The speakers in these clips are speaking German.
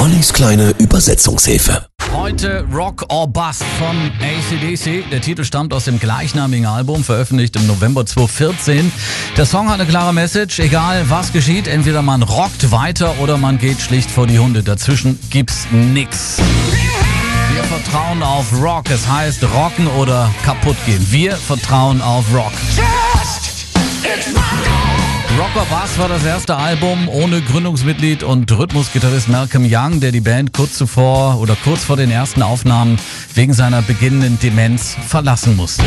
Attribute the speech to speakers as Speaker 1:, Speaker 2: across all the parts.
Speaker 1: Ollis kleine Übersetzungshilfe.
Speaker 2: Heute Rock or Bust von ACDC. Der Titel stammt aus dem gleichnamigen Album, veröffentlicht im November 2014. Der Song hat eine klare Message. Egal was geschieht, entweder man rockt weiter oder man geht schlicht vor die Hunde. Dazwischen gibt's nix. Wir vertrauen auf Rock. Es heißt rocken oder kaputt gehen. Wir vertrauen auf Rock. Rocker Bass war das erste Album ohne Gründungsmitglied und Rhythmusgitarrist Malcolm Young, der die Band kurz zuvor oder kurz vor den ersten Aufnahmen wegen seiner beginnenden Demenz verlassen musste.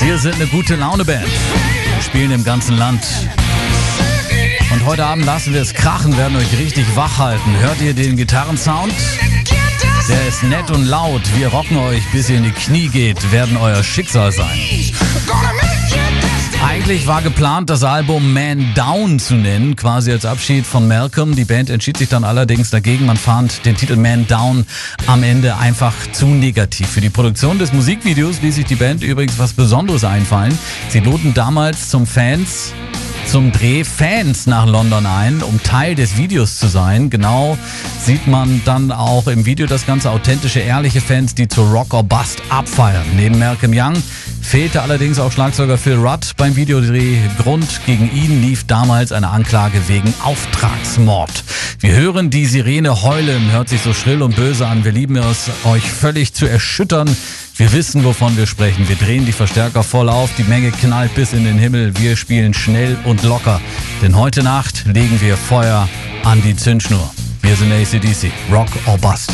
Speaker 2: Wir sind eine gute Laune-Band. Wir spielen im ganzen Land. Und heute Abend lassen wir es krachen, werden euch richtig wach halten. Hört ihr den Gitarrensound? Der ist nett und laut. Wir rocken euch, bis ihr in die Knie geht, werden euer Schicksal sein. Eigentlich war geplant, das Album Man Down zu nennen, quasi als Abschied von Malcolm. Die Band entschied sich dann allerdings dagegen. Man fand den Titel Man Down am Ende einfach zu negativ. Für die Produktion des Musikvideos ließ sich die Band übrigens was Besonderes einfallen. Sie luden damals zum Fans zum Dreh Fans nach London ein, um Teil des Videos zu sein. Genau sieht man dann auch im Video das ganze authentische, ehrliche Fans, die zu Rock or Bust abfeiern. Neben Malcolm Young fehlte allerdings auch Schlagzeuger Phil Rudd beim Videodreh. Grund gegen ihn lief damals eine Anklage wegen Auftragsmord. Wir hören die Sirene heulen, hört sich so schrill und böse an. Wir lieben es, euch völlig zu erschüttern. Wir wissen, wovon wir sprechen. Wir drehen die Verstärker voll auf, die Menge knallt bis in den Himmel. Wir spielen schnell und locker. Denn heute Nacht legen wir Feuer an die Zündschnur. Wir sind ACDC. Rock or Bust.